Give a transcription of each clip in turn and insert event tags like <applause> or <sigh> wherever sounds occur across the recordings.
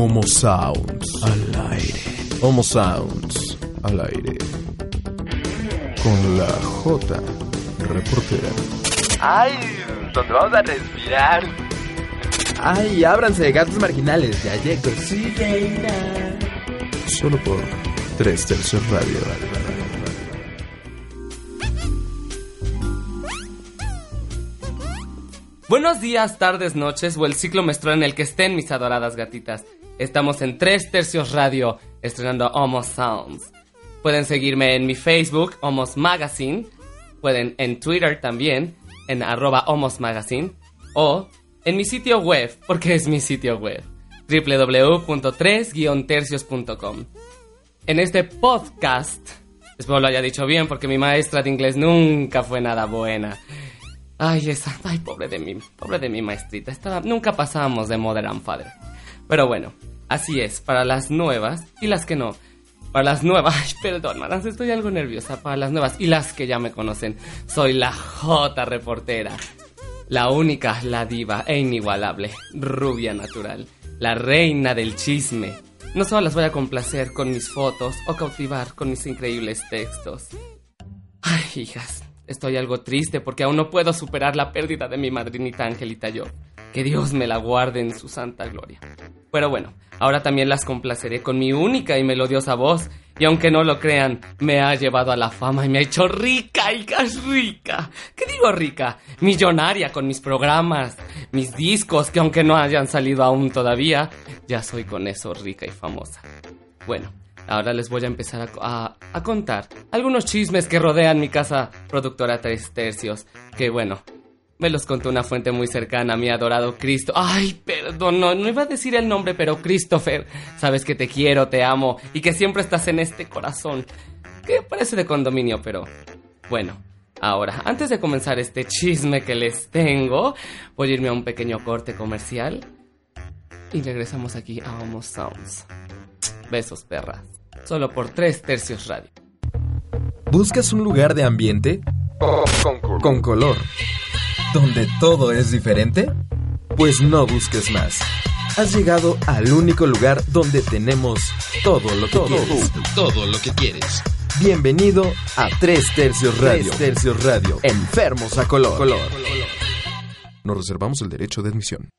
Homo Sounds al aire. Homo Sounds al aire. Con la J reportera. ¡Ay! ¿Dónde vamos a respirar? Ay, ábranse, gatos marginales, ya llego. Sí, Solo por 3 Tercios Radio. Buenos días, tardes, noches o el ciclo menstrual en el que estén mis adoradas gatitas. Estamos en 3 Tercios Radio, estrenando Homos Sounds. Pueden seguirme en mi Facebook, Homos Magazine. Pueden en Twitter también, en arroba Homos Magazine. O en mi sitio web, porque es mi sitio web, www.3-tercios.com. En este podcast, espero lo haya dicho bien porque mi maestra de inglés nunca fue nada buena. Ay, esa, ay, pobre de mí, pobre de mi maestrita, estaba, nunca pasábamos de Modern Father. Pero bueno, así es, para las nuevas y las que no. Para las nuevas, <laughs> ay, perdón, manas, estoy algo nerviosa. Para las nuevas y las que ya me conocen, soy la J reportera. La única, la diva e inigualable, rubia natural, la reina del chisme. No solo las voy a complacer con mis fotos o cautivar con mis increíbles textos. Ay, hijas, estoy algo triste porque aún no puedo superar la pérdida de mi madrinita Angelita yo. Que Dios me la guarde en su santa gloria. Pero bueno, ahora también las complaceré con mi única y melodiosa voz. Y aunque no lo crean, me ha llevado a la fama y me ha hecho rica, hijas, rica. ¿Qué digo rica? Millonaria con mis programas, mis discos, que aunque no hayan salido aún todavía, ya soy con eso rica y famosa. Bueno, ahora les voy a empezar a, a- a contar algunos chismes que rodean mi casa productora Tres Tercios. Que bueno, me los contó una fuente muy cercana a mi adorado Cristo. Ay, perdón, no, no iba a decir el nombre, pero Christopher, sabes que te quiero, te amo y que siempre estás en este corazón. Que parece de condominio, pero bueno. Ahora, antes de comenzar este chisme que les tengo, voy a irme a un pequeño corte comercial y regresamos aquí a Homo Sounds. Besos, perras. Solo por 3 tercios radio. ¿Buscas un lugar de ambiente? Con color. ¿Donde todo es diferente? Pues no busques más. Has llegado al único lugar donde tenemos todo lo que quieres. todo lo que quieres. Bienvenido a 3 Tercios Radio. Tercios Radio. Enfermos a color. color. Nos reservamos el derecho de admisión.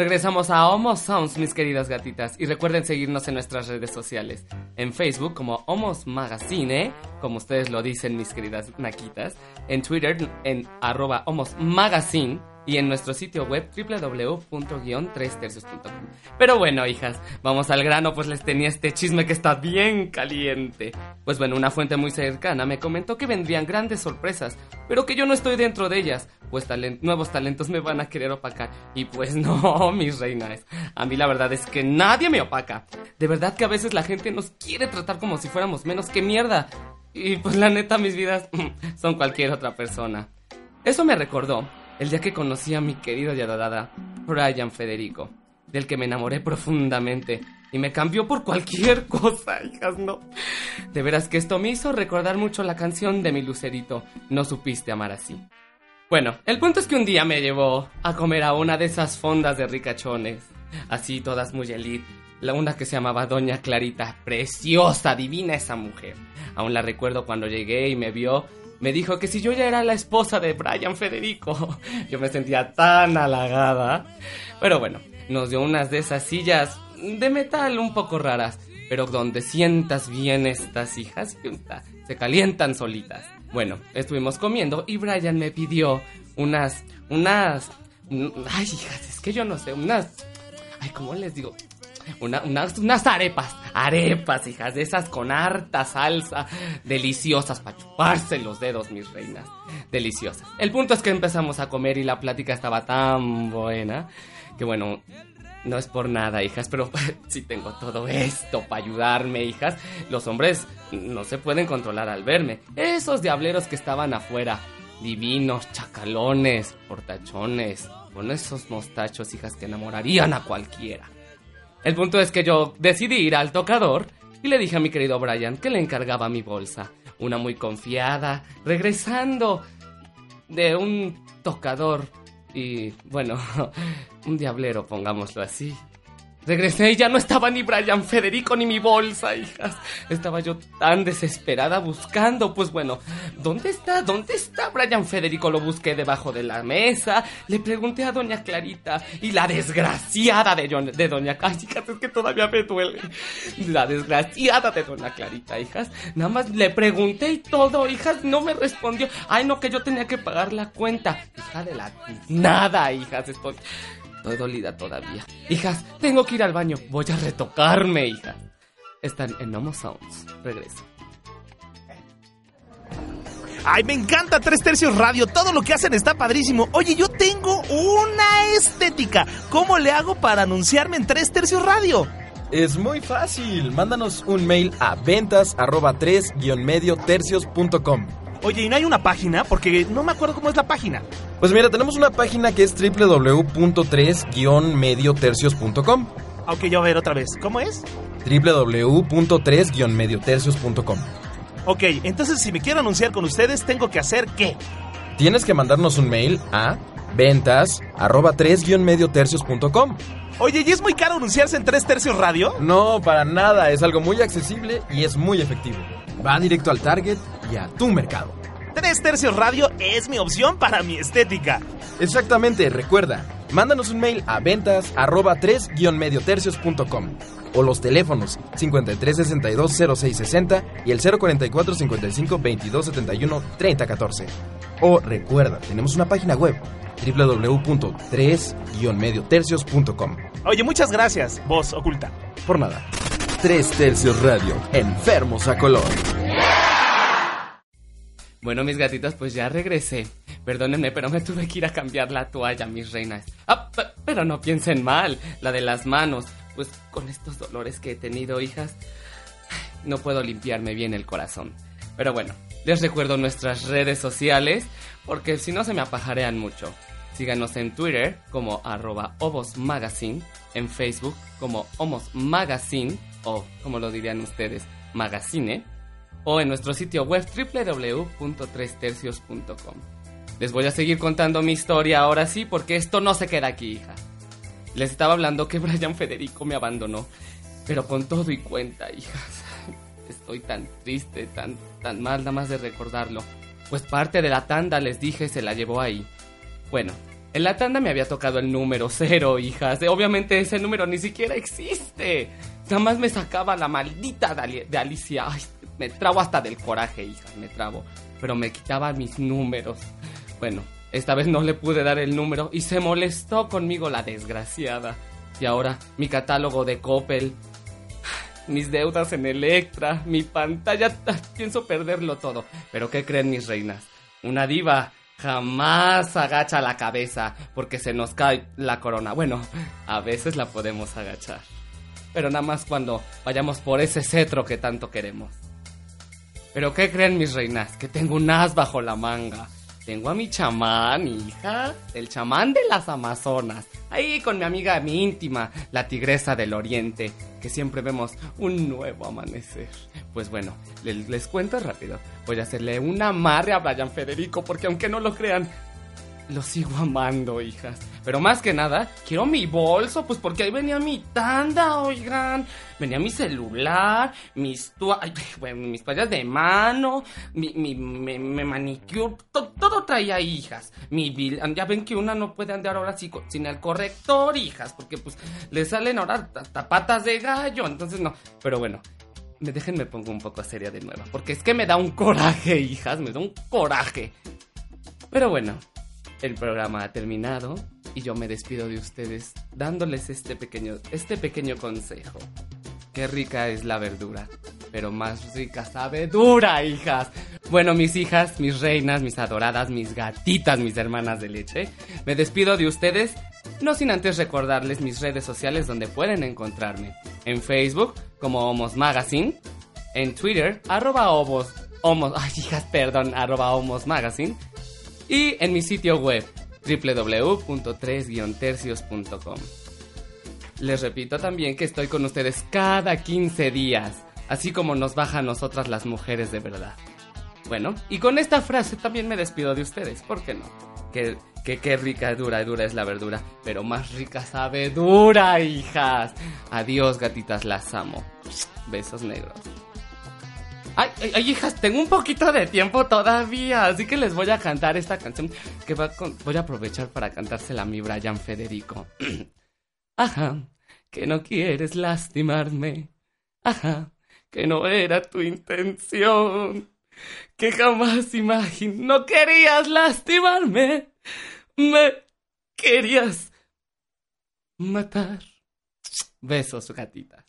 Regresamos a Homo Sounds, mis queridas gatitas, y recuerden seguirnos en nuestras redes sociales. En Facebook como Homos Magazine, como ustedes lo dicen, mis queridas naquitas. En Twitter en arroba Homos Magazine. Y en nuestro sitio web www.3tercios.com. Pero bueno, hijas, vamos al grano, pues les tenía este chisme que está bien caliente. Pues bueno, una fuente muy cercana me comentó que vendrían grandes sorpresas, pero que yo no estoy dentro de ellas, pues talen- nuevos talentos me van a querer opacar. Y pues <laughs> no, mis reinas. A mí la verdad es que nadie me opaca. De verdad que a veces la gente nos quiere tratar como si fuéramos menos que mierda. Y pues la neta, mis vidas <laughs> son cualquier otra persona. Eso me recordó el día que conocí a mi querido y adorada Brian Federico, del que me enamoré profundamente y me cambió por cualquier <laughs> cosa, hijas, no. De veras que esto me hizo recordar mucho la canción de mi lucerito, No supiste amar así. Bueno, el punto es que un día me llevó a comer a una de esas fondas de ricachones, así todas muy elite. La una que se llamaba Doña Clarita, preciosa, divina esa mujer. Aún la recuerdo cuando llegué y me vio, me dijo que si yo ya era la esposa de Brian Federico, yo me sentía tan halagada. Pero bueno, nos dio unas de esas sillas de metal un poco raras, pero donde sientas bien estas hijas, se calientan solitas. Bueno, estuvimos comiendo y Brian me pidió unas, unas, un- ay hijas, es que yo no sé, unas, ay, ¿cómo les digo? Una- unas, unas arepas, arepas, hijas, de esas con harta salsa, deliciosas para chuparse los dedos, mis reinas, deliciosas. El punto es que empezamos a comer y la plática estaba tan buena que bueno, no es por nada, hijas, pero <laughs> si tengo todo esto para ayudarme, hijas. Los hombres no se pueden controlar al verme. Esos diableros que estaban afuera, divinos, chacalones, portachones, con esos mostachos, hijas, que enamorarían a cualquiera. El punto es que yo decidí ir al tocador y le dije a mi querido Brian que le encargaba mi bolsa. Una muy confiada, regresando de un tocador y bueno, <laughs> un diablero, pongámoslo así. Regresé y ya no estaba ni Brian Federico ni mi bolsa, hijas. Estaba yo tan desesperada buscando. Pues bueno, ¿dónde está? ¿Dónde está Brian Federico? Lo busqué debajo de la mesa. Le pregunté a doña Clarita. Y la desgraciada de, de doña Ay, hijas, es que todavía me duele. La desgraciada de doña Clarita, hijas. Nada más le pregunté y todo, hijas. No me respondió. Ay, no, que yo tenía que pagar la cuenta. Hija de la... Nada, hijas. Estoy... Estoy dolida todavía. Hijas, tengo que ir al baño. Voy a retocarme, hija. Están en Homo Sounds. Regreso. Ay, me encanta Tres Tercios Radio. Todo lo que hacen está padrísimo. Oye, yo tengo una estética. ¿Cómo le hago para anunciarme en Tres Tercios Radio? Es muy fácil. Mándanos un mail a ventas arroba 3-medio tercios.com. Oye, ¿y no hay una página? Porque no me acuerdo cómo es la página. Pues mira, tenemos una página que es www.3-mediotercios.com. Ok, yo a ver otra vez. ¿Cómo es? www.3-mediotercios.com. Ok, entonces si me quiero anunciar con ustedes, ¿tengo que hacer qué? Tienes que mandarnos un mail a ventas arroba 3-mediotercios.com. Oye, ¿y es muy caro anunciarse en Tres Tercios Radio? No, para nada. Es algo muy accesible y es muy efectivo. Va directo al target y a tu mercado. Tres Tercios Radio es mi opción para mi estética. Exactamente, recuerda, mándanos un mail a ventas arroba 3-mediotercios.com o los teléfonos 53620660 y el 044 55 22 71 3014. O recuerda, tenemos una página web www.3-mediotercios.com. Oye, muchas gracias, voz oculta. Por nada. Tres Tercios Radio, enfermos a color. Bueno, mis gatitas, pues ya regresé. Perdónenme, pero me tuve que ir a cambiar la toalla, mis reinas. Ah, pero no piensen mal, la de las manos. Pues con estos dolores que he tenido, hijas, no puedo limpiarme bien el corazón. Pero bueno, les recuerdo nuestras redes sociales, porque si no se me apajarean mucho. Síganos en Twitter como arroba Magazine, en Facebook como Homos Magazine, o como lo dirían ustedes, Magazine, o en nuestro sitio web www.trestercios.com. Les voy a seguir contando mi historia ahora sí, porque esto no se queda aquí, hija. Les estaba hablando que <laughs> Brian Federico me abandonó, pero con todo y cuenta, hijas. <laughs> Estoy tan triste, tan, tan mal nada más de recordarlo. Pues parte de la tanda, les dije, se la llevó ahí. Bueno, en la tanda me había tocado el número cero, hijas. Obviamente ese número ni siquiera existe. Nada más me sacaba la maldita de Alicia. Ay, me trabo hasta del coraje, hijas, me trabo. Pero me quitaba mis números. Bueno, esta vez no le pude dar el número y se molestó conmigo la desgraciada. Y ahora mi catálogo de Coppel, mis deudas en Electra, mi pantalla, <laughs> pienso perderlo todo. Pero ¿qué creen mis reinas? Una diva jamás agacha la cabeza porque se nos cae la corona. Bueno, a veces la podemos agachar. Pero nada más cuando vayamos por ese cetro que tanto queremos. Pero ¿qué creen mis reinas? Que tengo un as bajo la manga. Tengo a mi chamán, hija, el chamán de las Amazonas. Ahí con mi amiga, mi íntima, la tigresa del oriente, que siempre vemos un nuevo amanecer. Pues bueno, les, cuento rápido. Voy a hacerle un amarre a Brian Federico, porque aunque no lo crean, lo sigo amando, hijas. Pero más que nada, quiero mi bolso, pues porque ahí venía mi tanda, oigan. Venía mi celular, mis <laughs> bueno, mis toallas de mano, mi, mi, mi, manicure, todo traía hijas. Mi ya ven que una no puede andar ahora así sin el corrector, hijas, porque pues le salen ahora hasta patas de gallo, entonces no. Pero bueno, me dejen me pongo un poco seria de nuevo, porque es que me da un coraje, hijas, me da un coraje. Pero bueno, el programa ha terminado y yo me despido de ustedes dándoles este pequeño, este pequeño consejo. Qué rica es la verdura, pero más rica sabe dura, hijas. Bueno, mis hijas, mis reinas, mis adoradas, mis gatitas, mis hermanas de leche, me despido de ustedes, no sin antes recordarles mis redes sociales donde pueden encontrarme. En Facebook, como Homos Magazine, en Twitter, arroba homos, homos, ay hijas, perdón, arroba homos magazine, y en mi sitio web www.3-tercios.com. Les repito también que estoy con ustedes cada 15 días, así como nos baja a nosotras las mujeres de verdad. Bueno, y con esta frase también me despido de ustedes, ¿por qué no? Que, que qué rica, dura, dura es la verdura, pero más rica sabe dura, hijas. Adiós, gatitas, las amo. Besos negros. Ay, ay, ay, hijas, tengo un poquito de tiempo todavía, así que les voy a cantar esta canción que va con- voy a aprovechar para cantársela a mi Brian Federico. <clears throat> Ajá, que no quieres lastimarme. Ajá, que no era tu intención. Que jamás imaginé, no querías lastimarme. Me querías matar. Besos, gatitas.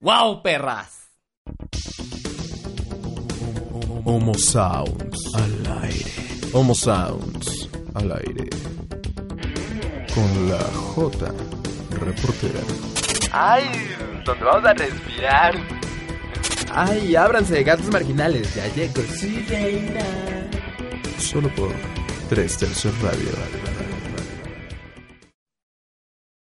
¡Wow, perras! Homo Sounds al aire. Homo Sounds al aire. Con la J reportera. Ay, donde vamos a respirar. Ay, ábranse, gatos marginales. Ya llego. Sí, Solo por 3 Tercios Radio.